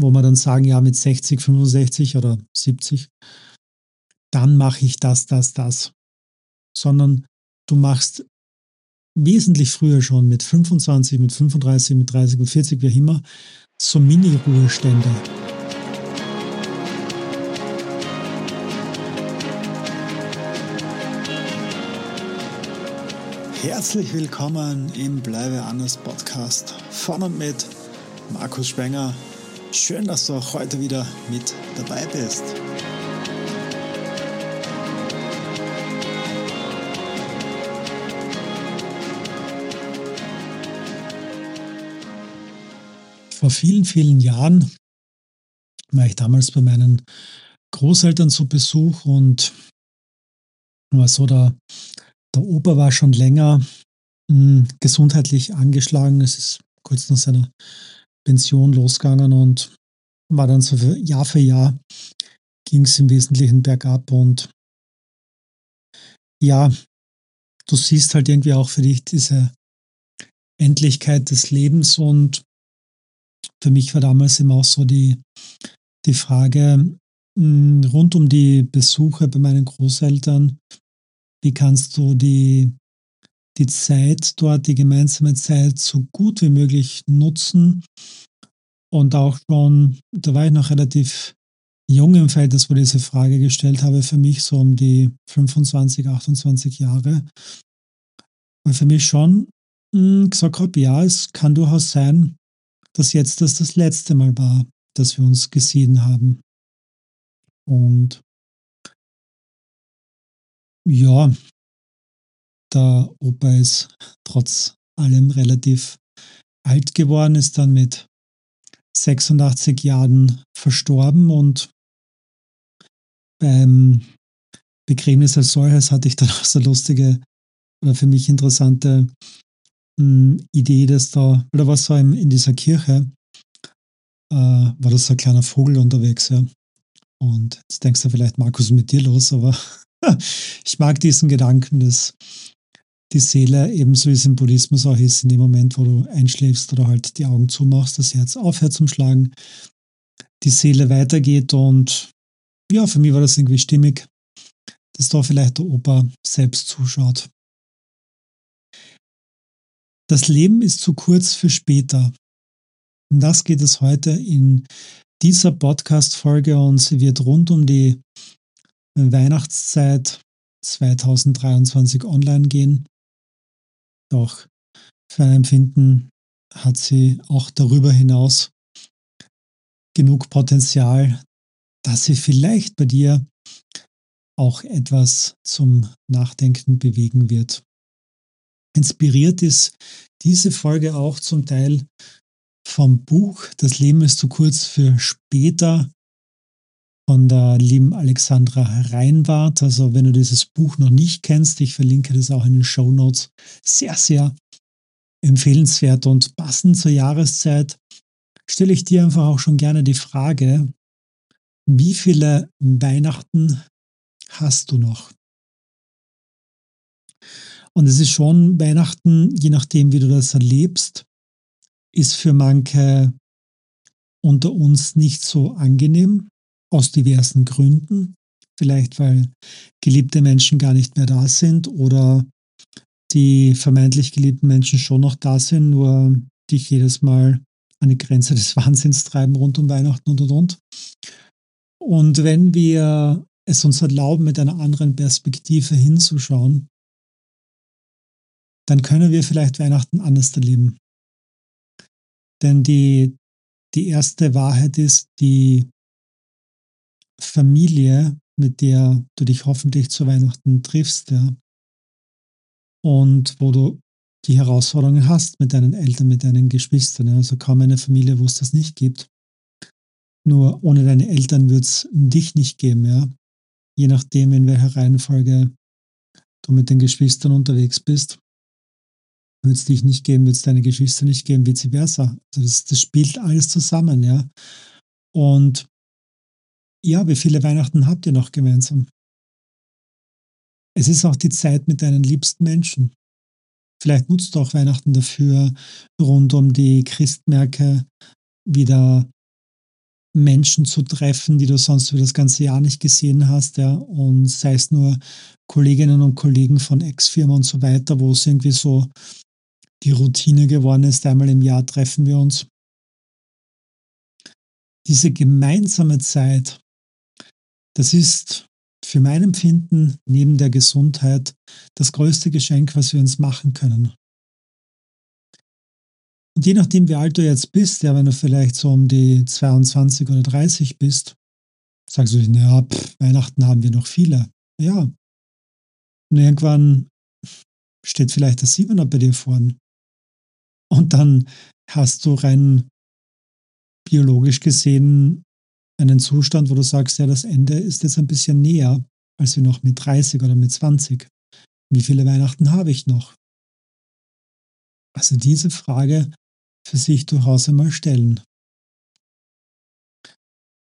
wo wir dann sagen, ja, mit 60, 65 oder 70, dann mache ich das, das, das. Sondern du machst wesentlich früher schon mit 25, mit 35, mit 30, mit 40, wie auch immer, so Mini-Ruhestände. Herzlich willkommen im Bleibe anders Podcast von und mit Markus Spenger. Schön, dass du auch heute wieder mit dabei bist. Vor vielen, vielen Jahren war ich damals bei meinen Großeltern zu Besuch und war so, der, der Opa war schon länger mh, hm, gesundheitlich angeschlagen. Es ist kurz nach seiner Pension losgegangen und war dann so für Jahr für Jahr ging es im Wesentlichen bergab und ja, du siehst halt irgendwie auch für dich diese Endlichkeit des Lebens und für mich war damals immer auch so die, die Frage hm, rund um die Besuche bei meinen Großeltern, wie kannst du die, die Zeit dort, die gemeinsame Zeit so gut wie möglich nutzen und auch schon, da war ich noch relativ jung im Feld, dass wir diese Frage gestellt habe, für mich so um die 25, 28 Jahre. Und für mich schon mh, hm, gesagt habe, ja, es kann durchaus sein, dass jetzt das das letzte Mal war, dass wir uns gesehen haben. Und ja, der Opa ist trotz allem relativ alt geworden, ist dann mit 86 Jahren verstorben und beim Begräbnis als solches hatte ich dann auch so lustige oder für mich interessante hm, Idee, dass da, oder was so in, in dieser Kirche, äh, war das so ein kleiner Vogel unterwegs, ja. Und jetzt denkst du vielleicht, Markus, mit dir los, aber ich mag diesen Gedanken, dass die Seele ebenso wie es im Buddhismus auch ist, in dem Moment, wo du einschläfst oder halt die Augen zumachst, das Herz aufhört zum Schlagen, die Seele weitergeht und ja, für mich war das irgendwie stimmig, dass da vielleicht der Opa selbst zuschaut. Das Leben ist zu kurz für später. Um das geht es heute in dieser Podcast-Folge und sie wird rund um die Weihnachtszeit 2023 online gehen. Doch für ein Empfinden hat sie auch darüber hinaus genug Potenzial, dass sie vielleicht bei dir auch etwas zum Nachdenken bewegen wird. Inspiriert ist diese Folge auch zum Teil vom Buch Das Leben ist zu kurz für später von der lieben Alexandra Reinwart. Also wenn du dieses Buch noch nicht kennst, ich verlinke das auch in den Show Notes. Sehr, sehr empfehlenswert und passend zur Jahreszeit stelle ich dir einfach auch schon gerne die Frage, wie viele Weihnachten hast du noch? Und es ist schon Weihnachten, je nachdem, wie du das erlebst, ist für manche unter uns nicht so angenehm, aus diversen Gründen. Vielleicht weil geliebte Menschen gar nicht mehr da sind oder die vermeintlich geliebten Menschen schon noch da sind, nur dich jedes Mal an die Grenze des Wahnsinns treiben rund um Weihnachten und und und. Und wenn wir es uns erlauben, mit einer anderen Perspektive hinzuschauen, dann können wir vielleicht Weihnachten anders erleben. Denn die, die erste Wahrheit ist, die Familie, mit der du dich hoffentlich zu Weihnachten triffst, ja, und wo du die Herausforderungen hast mit deinen Eltern, mit deinen Geschwistern. Ja. Also kaum eine Familie, wo es das nicht gibt. Nur ohne deine Eltern wird es dich nicht geben, ja. Je nachdem, in welcher Reihenfolge du mit den Geschwistern unterwegs bist wird es dich nicht geben, wird es deine Geschwister nicht geben, vice versa. Also das, das spielt alles zusammen, ja. Und ja, wie viele Weihnachten habt ihr noch gemeinsam? Es ist auch die Zeit mit deinen liebsten Menschen. Vielleicht nutzt du auch Weihnachten dafür, rund um die Christmärkte wieder Menschen zu treffen, die du sonst über das ganze Jahr nicht gesehen hast, ja, und sei es nur Kolleginnen und Kollegen von Ex-Firmen und so weiter, wo es irgendwie so die Routine geworden ist, einmal im Jahr treffen wir uns. Diese gemeinsame Zeit, das ist für mein Empfinden neben der Gesundheit das größte Geschenk, was wir uns machen können. Und je nachdem, wie alt du jetzt bist, ja, wenn du vielleicht so um die 22 oder 30 bist, sagst du, naja, pff, Weihnachten haben wir noch viele. Ja. Und irgendwann steht vielleicht der Siebener bei dir vorn. Und dann hast du rein biologisch gesehen einen Zustand, wo du sagst, ja, das Ende ist jetzt ein bisschen näher als wie noch mit 30 oder mit 20. Wie viele Weihnachten habe ich noch? Also diese Frage für sich durchaus einmal stellen.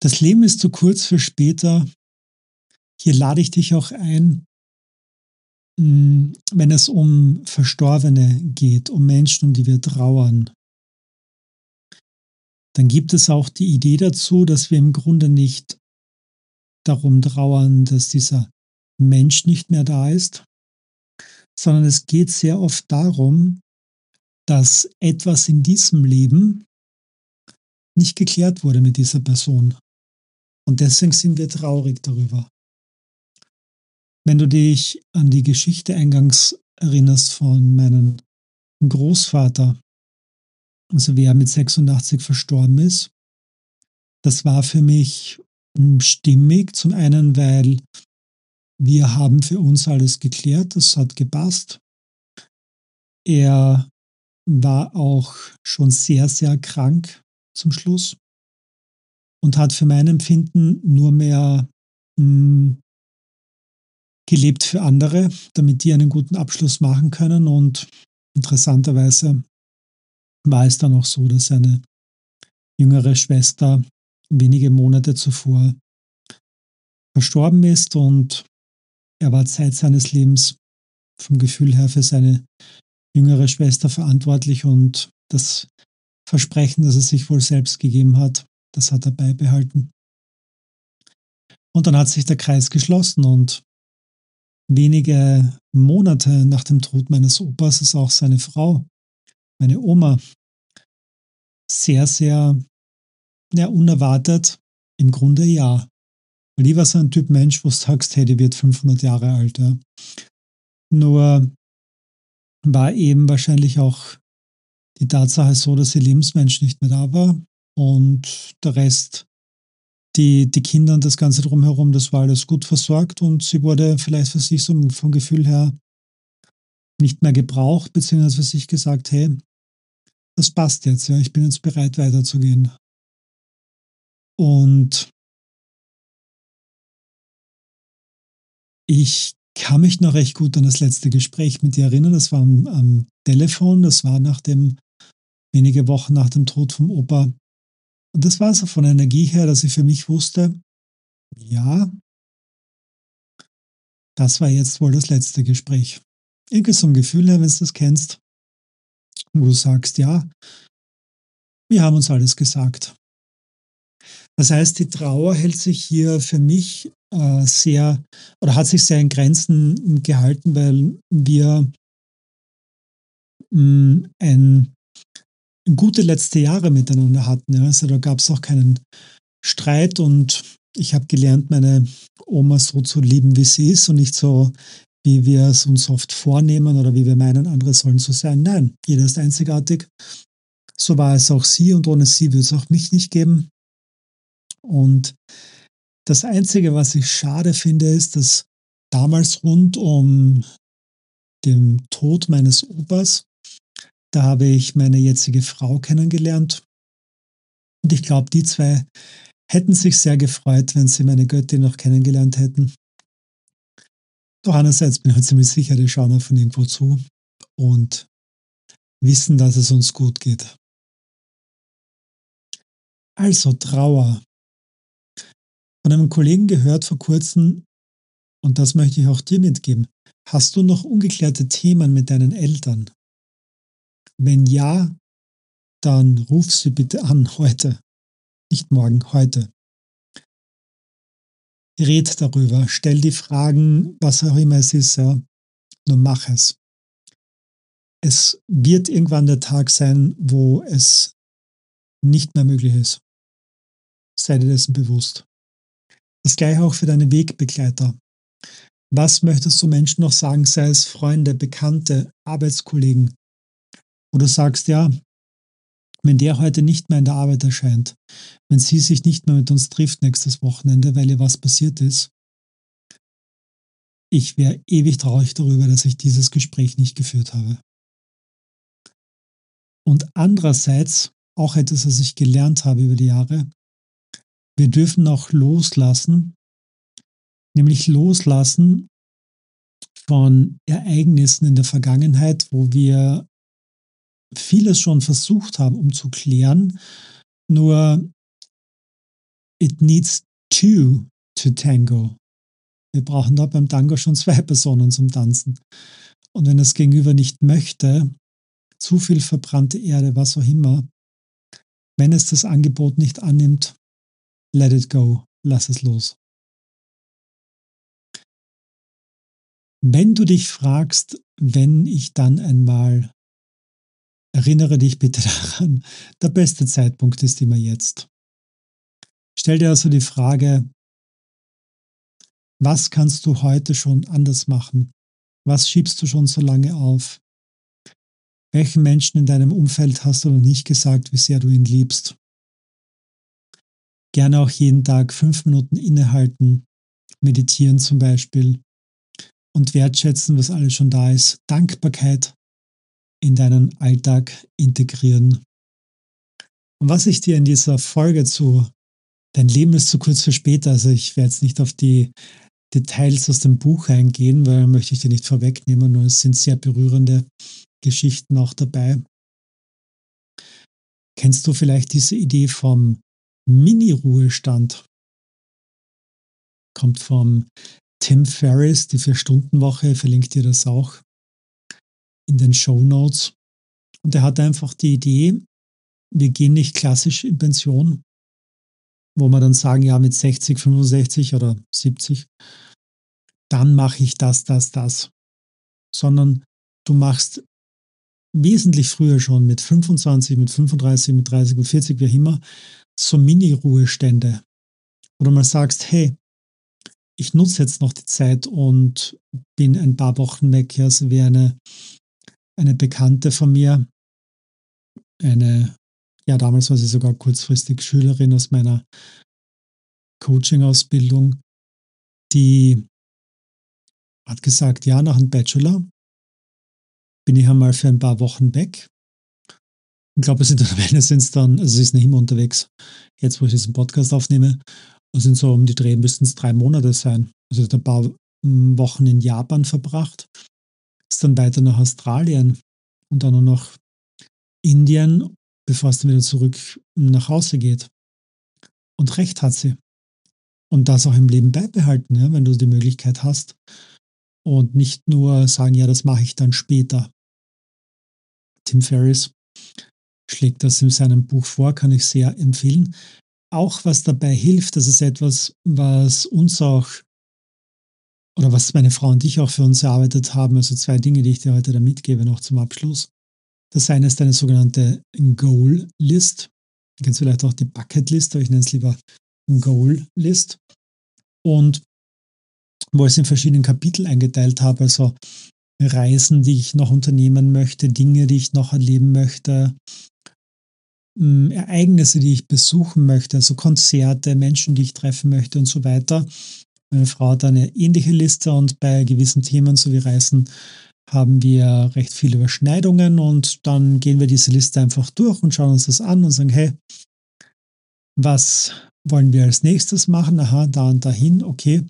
Das Leben ist zu kurz für später. Hier lade ich dich auch ein, hm, wenn es um Verstorbene geht, um Menschen, um die wir trauern, dann gibt es auch die Idee dazu, dass wir im Grunde nicht darum trauern, dass dieser Mensch nicht mehr da ist, sondern es geht sehr oft darum, dass etwas in diesem Leben nicht geklärt wurde mit dieser Person. Und deswegen sind wir traurig darüber. Wenn du dich an die Geschichte eingangs erinnerst von meinem Großvater, also wer mit 86 verstorben ist. Das war für mich hm, stimmig. Zum einen, weil wir haben für uns alles geklärt, das hat gepasst. Er war auch schon sehr, sehr krank zum Schluss und hat für mein Empfinden nur mehr mh, hm, gelebt für andere, damit die einen guten Abschluss machen können. Und interessanterweise war es dann auch so, dass seine jüngere Schwester wenige Monate zuvor verstorben ist und er war Zeit seines Lebens vom Gefühl her für seine jüngere Schwester verantwortlich und das Versprechen, das er sich wohl selbst gegeben hat, das hat er beibehalten. Und dann hat sich der Kreis geschlossen und wenige Monate nach dem Tod meines Opas ist auch seine Frau meine Oma sehr, sehr ja, unerwartet im Grunde ja. Weil die war so ein Typ Mensch, wo du sagst, hey, die wird 500 Jahre alt. Ja. Nur war eben wahrscheinlich auch die Tatsache so, dass ihr Lebensmensch nicht mehr da war und der Rest, die, die Kinder und das Ganze drumherum, das war alles gut versorgt und sie wurde vielleicht für sich so vom Gefühl her nicht mehr gebraucht, beziehungsweise für sich gesagt, hey, das passt jetzt, ja, ich bin jetzt bereit weiterzugehen. Und ich kann mich noch recht gut an das letzte Gespräch mit dir erinnern. Das war am, am Telefon, das war nach dem, wenige Wochen nach dem Tod vom Opa. Und das war so von Energie her, dass ich für mich wusste, ja, das war jetzt wohl das letzte Gespräch. Irgendwie so ein Gefühl her, wenn du das kennst, wo du sagst, ja, wir haben uns alles gesagt. Das heißt, die Trauer hält sich hier für mich äh, sehr oder hat sich sehr in Grenzen gehalten, weil wir mh, mm, ein, gute letzte Jahre miteinander hatten. Ja. Also da gab es auch keinen Streit und ich habe gelernt, meine Oma so zu lieben, wie sie ist und nicht so wie wir es uns oft vornehmen oder wie wir meinen, andere sollen so sein. Nein, jeder ist einzigartig. So war es auch sie und ohne sie würde es auch mich nicht geben. Und das Einzige, was ich schade finde, ist, dass damals rund um den Tod meines Opas, da habe ich meine jetzige Frau kennengelernt. Und ich glaube, die zwei hätten sich sehr gefreut, wenn sie meine Göttin noch kennengelernt hätten. Doch einerseits bin ich halt ziemlich sicher, die schauen auch von irgendwo zu und wissen, dass es uns gut geht. Also Trauer. Von einem Kollegen gehört vor kurzem, und das möchte ich auch dir mitgeben, hast du noch ungeklärte Themen mit deinen Eltern? Wenn ja, dann ruf sie bitte an heute. nicht morgen, heute. Red darüber, stell die Fragen, was auch immer es ist, ja. Nur mach es. Es wird irgendwann der Tag sein, wo es nicht mehr möglich ist. Sei dir dessen bewusst. Das gleiche auch für deine Wegbegleiter. Was möchtest du Menschen noch sagen, sei es Freunde, Bekannte, Arbeitskollegen, wo du sagst, ja, wenn der heute nicht mehr in der Arbeit erscheint, wenn sie sich nicht mehr mit uns trifft nächstes Wochenende, weil ihr was passiert ist, ich wäre ewig traurig darüber, dass ich dieses Gespräch nicht geführt habe. Und andererseits, auch etwas, was ich gelernt habe über die Jahre, wir dürfen auch loslassen, nämlich loslassen von Ereignissen in der Vergangenheit, wo wir vieles schon versucht haben, um zu klären, nur it needs two to tango. Wir brauchen da beim Tango schon zwei Personen zum Tanzen. Und wenn das Gegenüber nicht möchte, zu viel verbrannte Erde, was auch immer, wenn es das Angebot nicht annimmt, let it go, lass es los. Wenn du dich fragst, wenn ich dann einmal, erinnere dich bitte daran, der beste Zeitpunkt ist immer jetzt. Stell dir also die Frage, was kannst du heute schon anders machen? Was schiebst du schon so lange auf? Welchen Menschen in deinem Umfeld hast du noch nicht gesagt, wie sehr du ihn liebst? Gerne auch jeden Tag fünf Minuten innehalten, meditieren zum Beispiel und wertschätzen, was alles schon da ist. Dankbarkeit in deinen Alltag integrieren. Und was ich dir in dieser Folge zu Dein Leben ist zu kurz für später, also ich werde jetzt nicht auf die Details aus dem Buch eingehen, weil möchte ich dir nicht vorwegnehmen, nur es sind sehr berührende Geschichten auch dabei. Kennst du vielleicht diese Idee vom Mini-Ruhestand? Kommt vom Tim Ferriss, die Vier-Stunden-Woche, verlinkt dir das auch in den Show Notes. Und er hat einfach die Idee, wir gehen nicht klassisch in Pension, wo wir dann sagen, ja, mit 60, 65 oder 70, dann mache ich das, das, das. Sondern du machst wesentlich früher schon mit 25, mit 35, mit 30, mit 40, wie immer, so Mini-Ruhestände. Oder mal sagst, hey, ich nutze jetzt noch die Zeit und bin ein paar Wochen weg, also wie eine, eine Bekannte von mir, eine ja, damals war sie sogar kurzfristig Schülerin aus meiner Coaching-Ausbildung, die hat gesagt, ja, nach dem Bachelor bin ich einmal für ein paar Wochen weg. Ich glaube, es sind Ende sind es dann, also sie ist nicht immer unterwegs, jetzt wo ich diesen Podcast aufnehme, und sind so um die Dreh, müssten es drei Monate sein. Also ein paar hm, Wochen in Japan verbracht, ist dann weiter nach Australien und dann noch nach Indien bevor es dann wieder zurück nach Hause geht. Und recht hat sie. Und das auch im Leben beibehalten, ja, wenn du die Möglichkeit hast. Und nicht nur sagen, ja, das mache ich dann später. Tim Ferriss schlägt das in seinem Buch vor, kann ich sehr empfehlen. Auch was dabei hilft, das ist etwas, was uns auch, oder was meine Frau und ich auch für uns erarbeitet haben, also zwei Dinge, die ich dir heute da mitgebe, noch zum Abschluss. Das eine ist eine sogenannte Goal List. Du kennst vielleicht auch die Bucket List, aber ich nenne es lieber Goal List. Und wo ich es in verschiedenen Kapitel eingeteilt habe, also Reisen, die ich noch unternehmen möchte, Dinge, die ich noch erleben möchte, mm, Ereignisse, die ich besuchen möchte, also Konzerte, Menschen, die ich treffen möchte und so weiter. Meine Frau hat eine ähnliche Liste und bei gewissen Themen, so wie Reisen, haben wir recht viele Überschneidungen und dann gehen wir diese Liste einfach durch und schauen uns das an und sagen, hey, was wollen wir als nächstes machen? Aha, da und dahin, okay.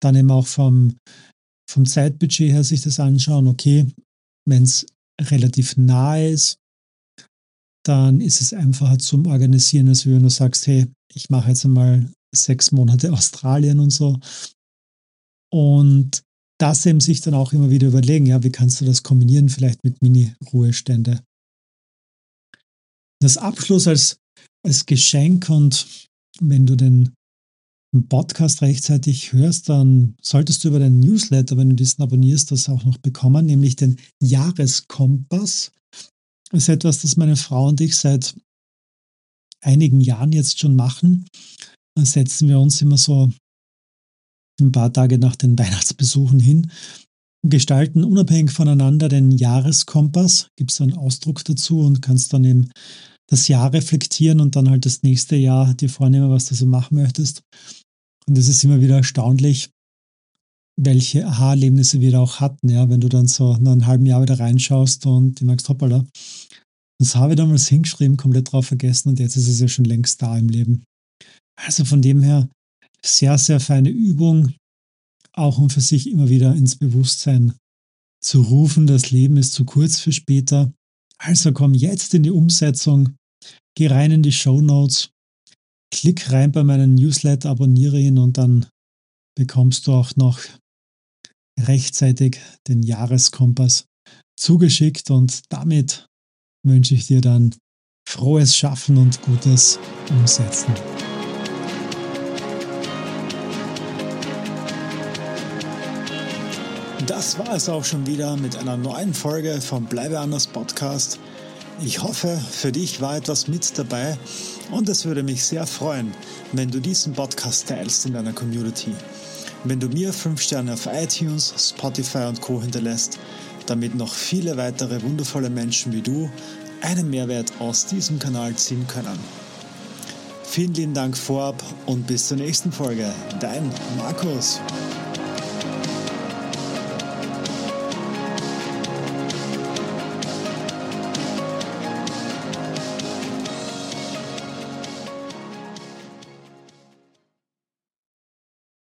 Dann eben auch vom, vom Zeitbudget her sich das anschauen, okay, wenn es relativ nahe ist, dann ist es einfacher zum Organisieren, als wenn du sagst, hey, ich mache jetzt einmal sechs Monate Australien und so. Und das eben sich dann auch immer wieder überlegen, ja, wie kannst du das kombinieren, vielleicht mit Mini-Ruhestände. Das Abschluss als als Geschenk und wenn du den Podcast rechtzeitig hörst, dann solltest du über den Newsletter, wenn du diesen abonnierst, das auch noch bekommen, nämlich den Jahreskompass. Das ist etwas, das meine Frau und ich seit einigen Jahren jetzt schon machen. Dann setzen wir uns immer so ein paar Tage nach den Weihnachtsbesuchen hin gestalten unabhängig voneinander den Jahreskompass. Gibt es einen Ausdruck dazu und kannst dann eben das Jahr reflektieren und dann halt das nächste Jahr dir vornehmen, was du so machen möchtest. Und es ist immer wieder erstaunlich, welche Aha-Erlebnisse wir da auch hatten, ja, wenn du dann so nach einem halben Jahr wieder reinschaust und du merkst, hoppala, das habe ich damals hingeschrieben, komplett drauf vergessen und jetzt ist es ja schon längst da im Leben. Also von dem her sehr, sehr feine Übung, auch um für sich immer wieder ins Bewusstsein zu rufen, das Leben ist zu kurz für später. Also komm jetzt in die Umsetzung, geh rein in die Show Notes, klick rein bei meinem Newsletter, abonniere ihn und dann bekommst du auch noch rechtzeitig den Jahreskompass zugeschickt und damit wünsche ich dir dann frohes Schaffen und gutes Umsetzen. Das war es auch schon wieder mit einer neuen Folge vom Bleibe anders Podcast. Ich hoffe, für dich war etwas mit dabei und es würde mich sehr freuen, wenn du diesen Podcast teilst in deiner Community. Wenn du mir 5 Sterne auf iTunes, Spotify und Co hinterlässt, damit noch viele weitere wundervolle Menschen wie du einen Mehrwert aus diesem Kanal ziehen können. Vielen lieben Dank vorab und bis zur nächsten Folge. Dein Markus.